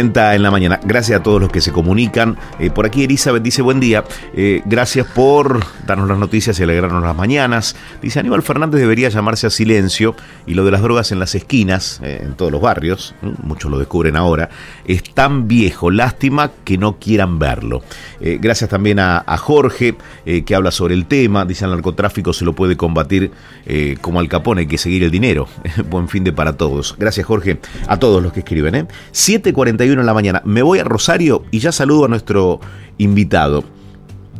en la mañana. Gracias a todos los que se comunican. Eh, por aquí Elizabeth dice buen día. Eh, gracias por darnos las noticias y alegrarnos las mañanas. Dice Aníbal Fernández debería llamarse a silencio y lo de las drogas en las esquinas, eh, en todos los barrios, muchos lo descubren ahora, es tan viejo. Lástima que no quieran verlo. gracias también a, Jorge que habla sobre el tema. Dice el narcotráfico se lo puede combatir como al Capone, hay que seguir el dinero. Buen fin de para todos. Gracias Jorge a todos los que escriben. ¿eh? 741 en la mañana. Me voy a Rosario y ya saludo a nuestro invitado,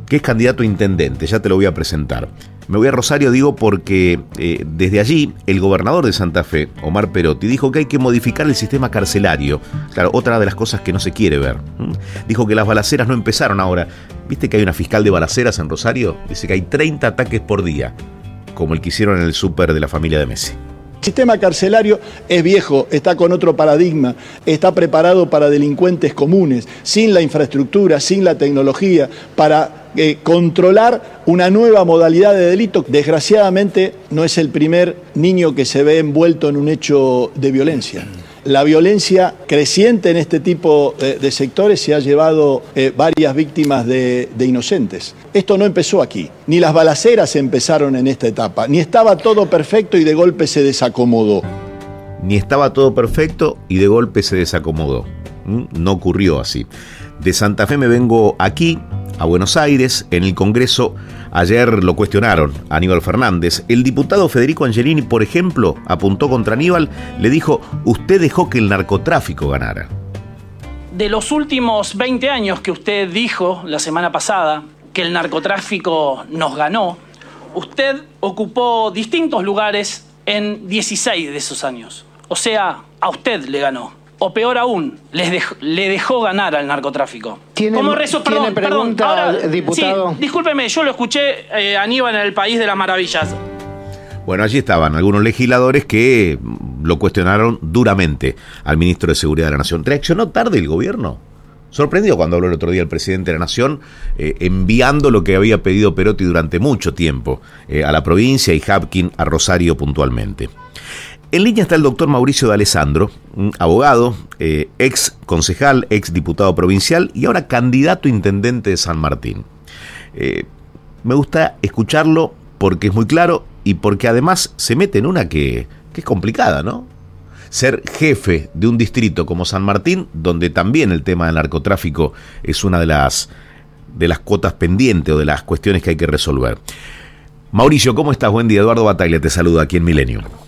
que es candidato a intendente, ya te lo voy a presentar. Me voy a Rosario, digo, porque eh, desde allí el gobernador de Santa Fe, Omar Perotti, dijo que hay que modificar el sistema carcelario. Claro, otra de las cosas que no se quiere ver. Dijo que las balaceras no empezaron ahora. ¿Viste que hay una fiscal de balaceras en Rosario? Dice que hay 30 ataques por día, como el que hicieron en el súper de la familia de Messi. El sistema carcelario es viejo, está con otro paradigma, está preparado para delincuentes comunes, sin la infraestructura, sin la tecnología, para eh, controlar una nueva modalidad de delito. Desgraciadamente no es el primer niño que se ve envuelto en un hecho de violencia la violencia creciente en este tipo de sectores se ha llevado eh, varias víctimas de, inocentes. Esto no empezó aquí, ni las balaceras empezaron en esta etapa, ni estaba todo perfecto y de golpe se desacomodó. Ni estaba todo perfecto y de golpe se desacomodó. ¿Mm? No ocurrió así. De Santa Fe me vengo aquí a Buenos Aires. En el Congreso ayer lo cuestionaron Aníbal Fernández. El diputado Federico Angelini, por ejemplo, apuntó contra Aníbal, le dijo, usted dejó que el narcotráfico ganara. De los últimos 20 años que usted dijo la semana pasada que el narcotráfico nos ganó, usted ocupó distintos lugares en 16 de esos años. O sea, a usted le ganó o peor aún, les le dejó ganar al narcotráfico. ¿Tiene, Perdón, pregunta, diputado? Sí, discúlpeme, yo lo escuché eh, Aníbal en el País de las Maravillas. Bueno, allí estaban algunos legisladores que lo cuestionaron duramente al ministro de Seguridad de la Nación. ¿Reaccionó tarde el gobierno? Sorprendido cuando habló el otro día el presidente de la Nación, eh, enviando lo que había pedido Perotti durante mucho tiempo eh, a la provincia y Hapkin a Rosario puntualmente. En línea está el doctor Mauricio de Alessandro, abogado, eh, ex concejal, ex diputado provincial y ahora candidato intendente de San Martín. Eh, me gusta escucharlo porque es muy claro y porque además se mete en una que, que es complicada, ¿no? Ser jefe de un distrito como San Martín, donde también el tema del narcotráfico es una de las, de las cuotas pendientes o de las cuestiones que hay que resolver. Mauricio, ¿cómo estás? Buen día. Eduardo Bataglia te saluda aquí en Milenio.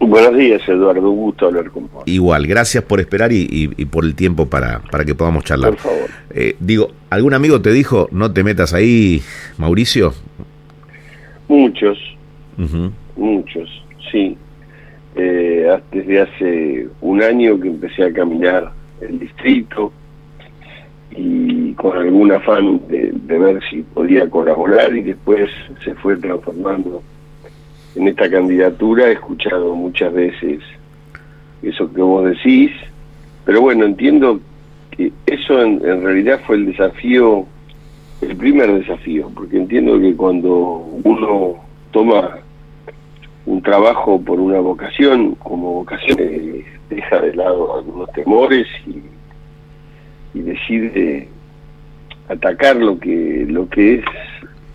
Buenos días, Eduardo. Un gusto hablar con vos. Igual, gracias por esperar y, por el tiempo para, para que podamos charlar. Por favor. Eh, digo, ¿algún amigo te dijo no te metas ahí, Mauricio? Muchos, muchos, sí. Eh, desde hace un año que empecé a caminar el distrito y con algún afán de ver si podía colaborar y después se fue transformando en esta candidatura he escuchado muchas veces eso que vos decís, pero bueno, entiendo que eso en, realidad fue el desafío, el primer desafío, porque entiendo que cuando uno toma un trabajo por una vocación, como vocación, eh, deja de lado algunos temores y, y decide atacar lo que lo que es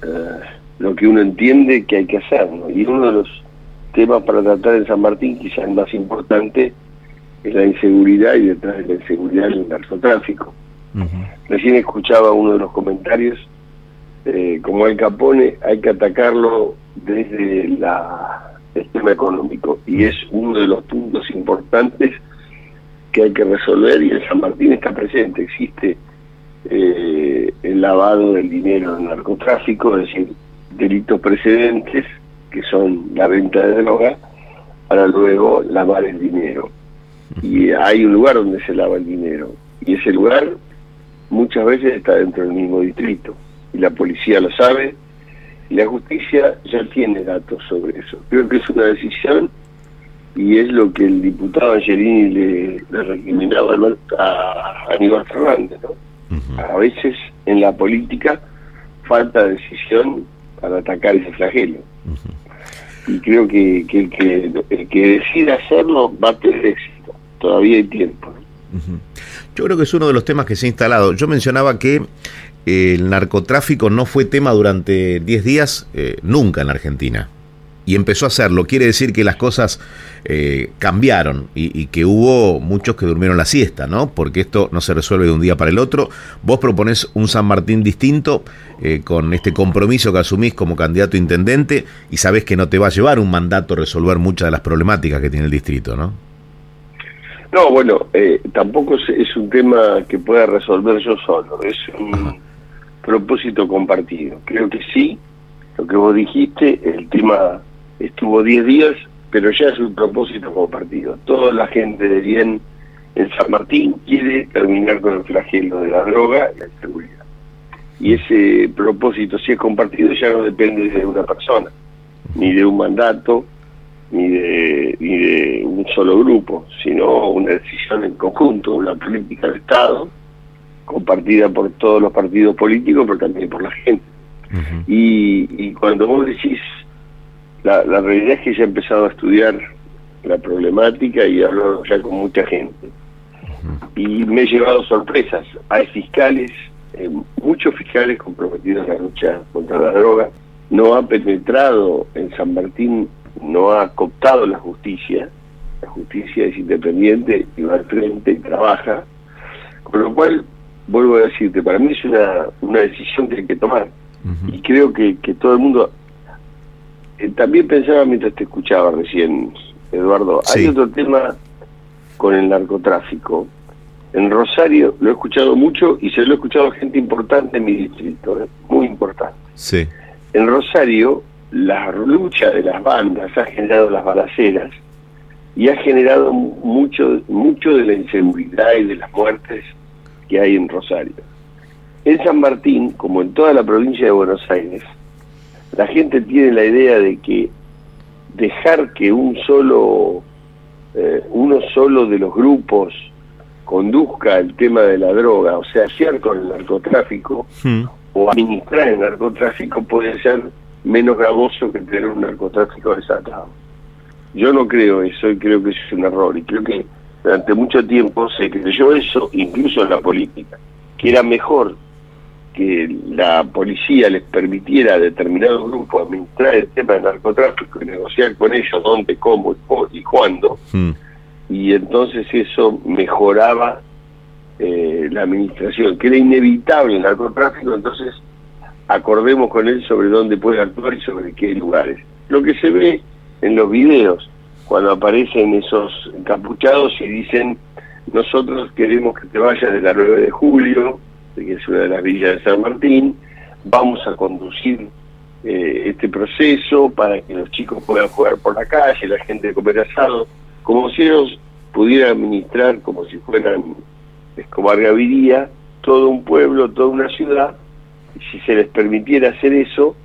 eh, lo que uno entiende que hay que hacer. Y uno de los temas para tratar en San Martín, quizás el más importante, es la inseguridad y detrás de la inseguridad el narcotráfico. Recién escuchaba uno de los comentarios, eh, como el Capone, hay que atacarlo desde la, el tema económico y es uno de los puntos importantes que hay que resolver y en San Martín está presente, existe eh, el lavado del dinero del narcotráfico, es decir, delitos precedentes, que son la venta de droga, para luego lavar el dinero. Y hay un lugar donde se lava el dinero. Y ese lugar muchas veces está dentro del mismo distrito. Y la policía lo sabe, y la justicia ya tiene datos sobre eso. Creo que es una decisión y es lo que el diputado Angelini le, le recriminaba a Aníbal Fernández. ¿no? A veces en la política falta decisión para atacar ese flagelo. Y creo que, que, el que decida hacerlo va a tener éxito. Todavía hay tiempo. Yo creo que es uno de los temas que se ha instalado. Yo mencionaba que eh, el narcotráfico no fue tema durante 10 días eh, nunca en la Argentina y empezó a hacerlo. Quiere decir que las cosas eh, cambiaron y, que hubo muchos que durmieron la siesta, ¿no? Porque esto no se resuelve de un día para el otro. Vos proponés un San Martín distinto eh, con este compromiso que asumís como candidato a intendente y sabés que no te va a llevar un mandato resolver muchas de las problemáticas que tiene el distrito, ¿no? No, bueno, eh, tampoco es, un tema que pueda resolver yo solo, es un propósito compartido. Creo que sí, lo que vos dijiste, el tema estuvo 10 días, pero ya es un propósito compartido. Toda la gente de bien en San Martín quiere terminar con el flagelo de la droga y la inseguridad. Y ese propósito, si es compartido, ya no depende de una persona, ni de un mandato, ni de, ni de un solo grupo, sino una decisión en conjunto, una política de Estado compartida por todos los partidos políticos, pero también por la gente. y, y cuando vos decís la, la realidad es que ya he empezado a estudiar la problemática y hablo ya con mucha gente. Y me he llevado sorpresas. Hay fiscales, eh, muchos fiscales comprometidos en la lucha contra la droga. No ha penetrado en San Martín, no ha cooptado la justicia. La justicia es independiente y va al frente y trabaja. Con lo cual, vuelvo a decirte, para mí es una, una decisión que hay que tomar. Y creo que, que todo el mundo eh, también pensaba mientras te escuchaba recién, Eduardo, hay otro tema con el narcotráfico. En Rosario lo he escuchado mucho y se lo he escuchado a gente importante en mi distrito, ¿eh? muy importante. Sí. En Rosario, la lucha de las bandas ha generado las balaceras y ha generado mucho, mucho de la inseguridad y de las muertes que hay en Rosario. En San Martín, como en toda la provincia de Buenos Aires, la gente tiene la idea de que dejar que un solo eh, uno solo de los grupos conduzca el tema de la droga, o sea, hacer con el narcotráfico hmm. o administrar el narcotráfico puede ser menos gravoso que tener un narcotráfico desatado. Yo no creo eso y creo que eso es un error y creo que durante mucho tiempo se creyó eso incluso en la política, que era mejor que la policía les permitiera a determinados grupos administrar el tema del narcotráfico y negociar con ellos dónde, cómo y cuándo, hmm. y entonces eso mejoraba eh, la administración, que era inevitable el narcotráfico, entonces acordemos con él sobre dónde puede actuar y sobre qué lugares. Lo que se ve en los videos, cuando aparecen esos encapuchados y dicen, nosotros queremos que te vayas de la 9 de julio, que es una de las villas de San Martín, vamos a conducir eh, este proceso para que los chicos puedan jugar por la calle, la gente de comer asado, como si ellos pudieran administrar como si fueran Escobar Gaviria, todo un pueblo, toda una ciudad, y si se les permitiera hacer eso,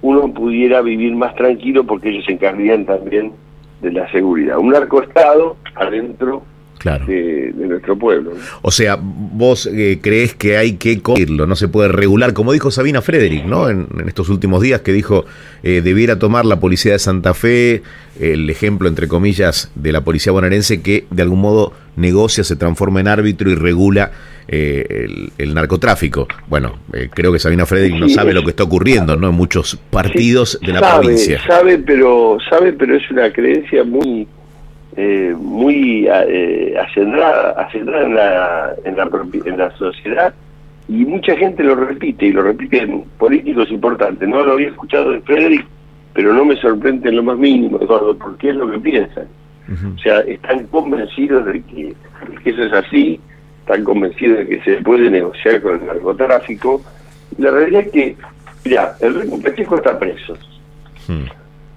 uno pudiera vivir más tranquilo porque ellos se encargarían también de la seguridad. Un narcoestado adentro claro. de, nuestro pueblo. O sea, vos eh, crees que hay que corregirlo, no se puede regular, como dijo Sabina Frederick, ¿no? En, estos últimos días que dijo eh, debiera tomar la policía de Santa Fe el ejemplo entre comillas de la policía bonaerense que de algún modo negocia, se transforma en árbitro y regula eh, el, narcotráfico. Bueno, creo que Sabina Frederick no sabe lo que está ocurriendo, ¿no? En muchos partidos de la provincia. Sabe, pero sabe, pero es una creencia muy eh, muy eh, acendrada, en, la, en, la, en la sociedad y mucha gente lo repite y lo repiten políticos importantes. No lo había escuchado de Frederick, pero no me sorprende en lo más mínimo, Eduardo, porque es lo que piensan. O sea, están convencidos de que, eso es así, están convencidos de que se puede negociar con el narcotráfico. La realidad es que, mira, el Rico Pacheco está preso.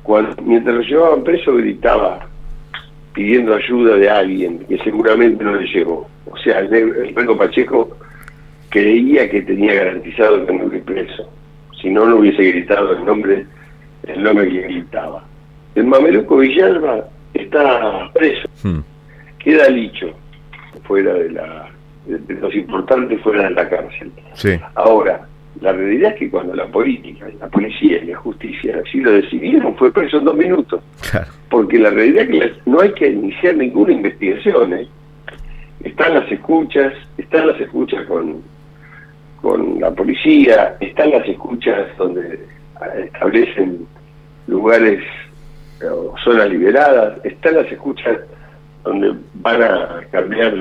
Cuando, mientras lo llevaban preso gritaba pidiendo ayuda de alguien que seguramente no le llegó. O sea, el, el Pacheco creía que tenía garantizado que no hubiese preso. Si no, no hubiese gritado el nombre, el nombre que gritaba. El mameluco Villalba está preso. Hmm. Queda Licho fuera de la de, los importantes fuera de la cárcel. Ahora, la realidad es que cuando la política, la policía y la justicia así lo decidieron, fue preso en dos minutos. Porque la realidad es que no hay que iniciar ninguna investigación. ¿eh? Están las escuchas, están las escuchas con, con la policía, están las escuchas donde establecen lugares o zonas liberadas, están las escuchas donde van a cambiar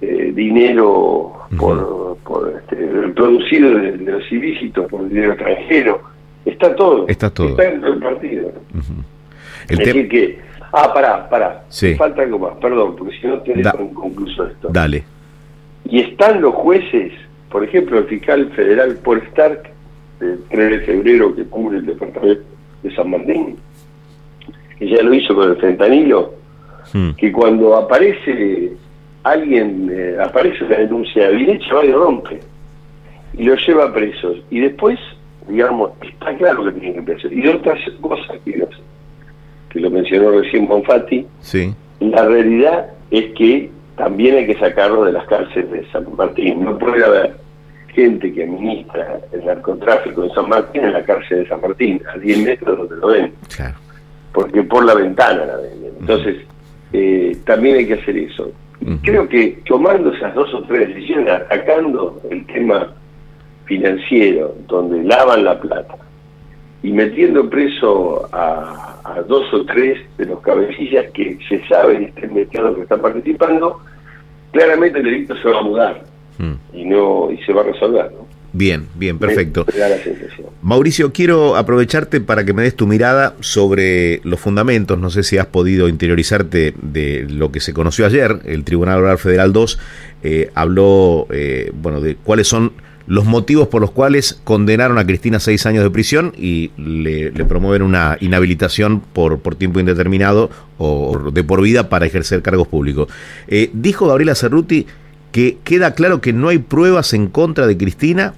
eh, dinero por, por este, producido de, los ilícitos por dinero extranjero. Está todo. Está todo. Está dentro del partido. es decir que, ah, pará, pará. Falta algo más, perdón, porque si no te dejo concluso esto. Dale. Y están los jueces, por ejemplo, el fiscal federal Paul Stark, el 3 de febrero que cubre el departamento de San Martín, que ya lo hizo con el fentanilo, hmm. que cuando aparece alguien eh, aparece una denuncia bien hecha, va y rompe y lo lleva presos. Y después, digamos, está claro que tiene que preso. Y otras cosas que, que lo mencionó recién Bonfatti, sí. la realidad es que también hay que sacarlo de las cárceles de San Martín. No puede haber gente que administra el narcotráfico en San Martín en la cárcel de San Martín, a 10 metros donde lo ven. Porque por la ventana la ven. Entonces, eh, también hay que hacer eso. Creo que tomando esas dos o tres decisiones, atacando el tema financiero, donde lavan la plata, y metiendo preso a, dos o tres de los cabecillas que se sabe y estén metiendo que están participando, claramente el delito se va a mudar y no y se va a resolver. ¿no? Bien, bien, perfecto. Mauricio, quiero aprovecharte para que me des tu mirada sobre los fundamentos. No sé si has podido interiorizarte de lo que se conoció ayer. El Tribunal Oral Federal 2 eh, habló, eh, bueno, de cuáles son los motivos por los cuales condenaron a Cristina a seis años de prisión y le, promueven una inhabilitación por, por tiempo indeterminado o de por vida para ejercer cargos públicos. Eh, dijo Gabriela Cerruti que queda claro que no hay pruebas en contra de Cristina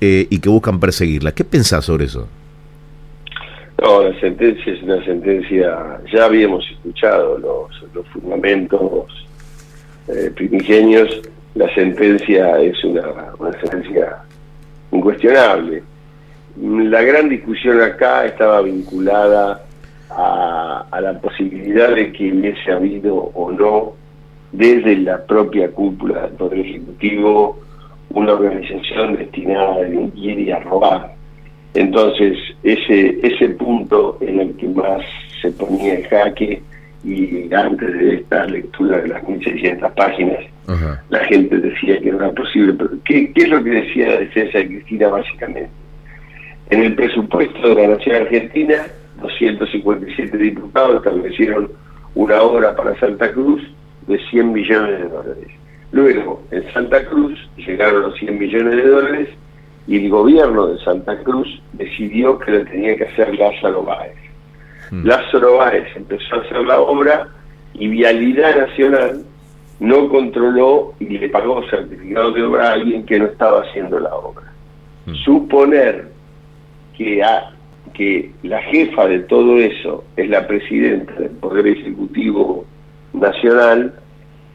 eh, y que buscan perseguirla. ¿Qué pensás sobre eso? No, la sentencia es una sentencia, ya habíamos escuchado los, fundamentos eh, primigenios, la sentencia es una, sentencia incuestionable. La gran discusión acá estaba vinculada a, a, la posibilidad de que hubiese habido o no desde la propia cúpula del Poder Ejecutivo una organización destinada a delinquir y a robar. Entonces, ese, ese punto en el que más se ponía en jaque, y antes de esta lectura de las 1.600 páginas, la gente decía que no era posible. Pero ¿qué, ¿Qué es lo que decía la defensa de Cristina básicamente? En el presupuesto de la Nación Argentina, 257 diputados establecieron una obra para Santa Cruz de 100 millones de dólares. Luego, en Santa Cruz llegaron los 100 millones de dólares y el gobierno de Santa Cruz decidió que lo tenía que hacer Lázaro Báez. Mm. Lázaro Báez empezó a hacer la obra y Vialidad Nacional no controló y le pagó certificado de obra a alguien que no estaba haciendo la obra. Mm. Suponer que, que la jefa de todo eso es la presidenta del Poder Ejecutivo Nacional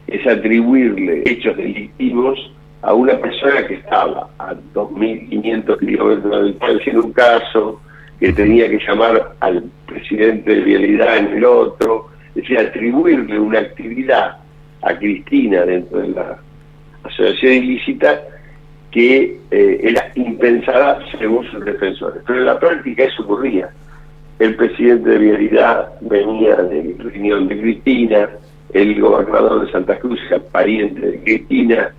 es atribuirle hechos delictivos a una persona que estaba a 2.500 kilómetros de haciendo un caso, que tenía que llamar al presidente de Vialidad en el otro, es decir, atribuirle una actividad a Cristina dentro de la asociación ilícita que eh, era impensada según sus defensores. Pero en la práctica eso ocurría. El presidente de Vialidad venía de reunión de Cristina, el gobernador de Santa Cruz era pariente de Cristina,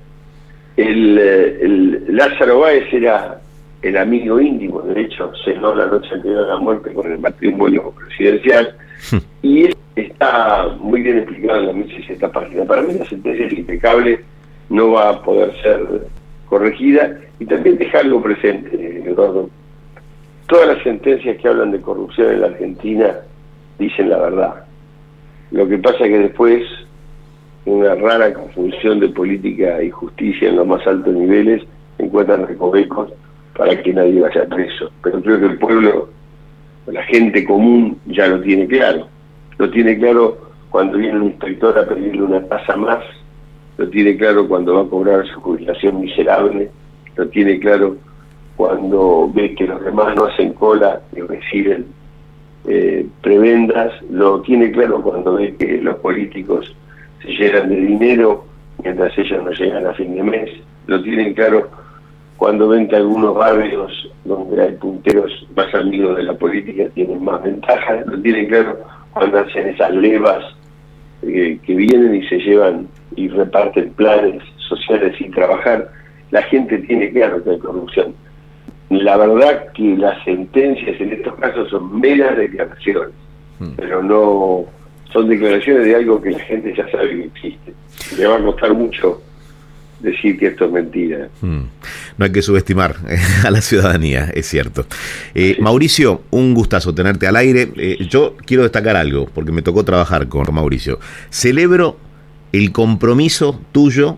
el, eh, Lázaro Báez era el amigo íntimo, de hecho cenó la noche anterior a la muerte con el matrimonio presidencial, y está muy bien explicado en la 1600 página. Para mí la sentencia es impecable, no va a poder ser corregida, y también dejar algo presente, Eduardo. Todas las sentencias que hablan de corrupción en la Argentina dicen la verdad lo que pasa es que después una rara confusión de política y justicia en los más altos niveles encuentran recovecos para que nadie vaya preso. Pero creo que el pueblo, la gente común ya lo tiene claro. lo tiene claro cuando viene un inspector a pedirle una tasa más, lo tiene claro cuando va a cobrar su jubilación miserable, lo tiene claro cuando ve que los demás no hacen cola y reciben eh, prebendas, lo tiene claro cuando ve que los políticos se llenan de dinero mientras ellos no llegan a fin de mes, lo tienen claro cuando ven que algunos barrios donde hay punteros más amigos de la política tienen más ventajas, lo tienen claro cuando hacen esas levas eh, que vienen y se llevan y reparten planes sociales sin trabajar, la gente tiene claro que hay corrupción. La verdad que las sentencias en estos casos son meras declaraciones, hmm. pero no son declaraciones de algo que la gente ya sabe que existe. Le va a costar mucho decir que esto es mentira. Hmm. No hay que subestimar eh, a la ciudadanía, es cierto. Eh, Mauricio, un gustazo tenerte al aire. Eh, yo quiero destacar algo, porque me tocó trabajar con Mauricio. Celebro el compromiso tuyo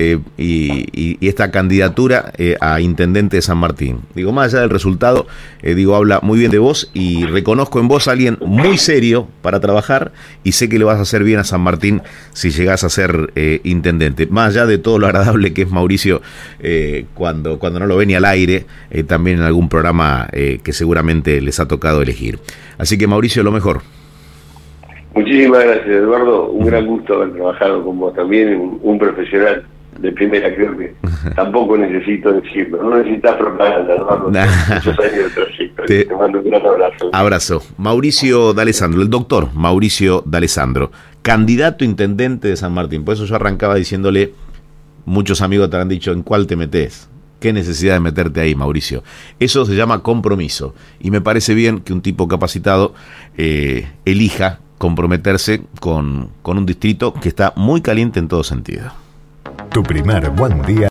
eh, y, esta candidatura eh, a intendente de San Martín. Digo, más allá del resultado, eh, digo, habla muy bien de vos y reconozco en vos a alguien muy serio para trabajar y sé que le vas a hacer bien a San Martín si llegás a ser intendente. Más allá de todo lo agradable que es Mauricio cuando, cuando no lo ve ni al aire, también en algún programa que seguramente les ha tocado elegir. Así que Mauricio, lo mejor. Muchísimas gracias, Eduardo. Un gran gusto haber trabajado con vos también, un profesional de primera, creo que tampoco necesito decirlo. No necesitas propaganda, Eduardo. Muchos años de Te... Te mando un gran abrazo. Abrazo. Mauricio D'Alessandro, el doctor Mauricio D'Alessandro, candidato intendente de San Martín. Por eso yo arrancaba diciéndole, muchos amigos te han dicho, ¿en cuál te metes? ¿Qué necesidad de meterte ahí, Mauricio? Eso se llama compromiso. Y me parece bien que un tipo capacitado eh, elija comprometerse con, con un distrito que está muy caliente en todo sentido. Tu primer buen día.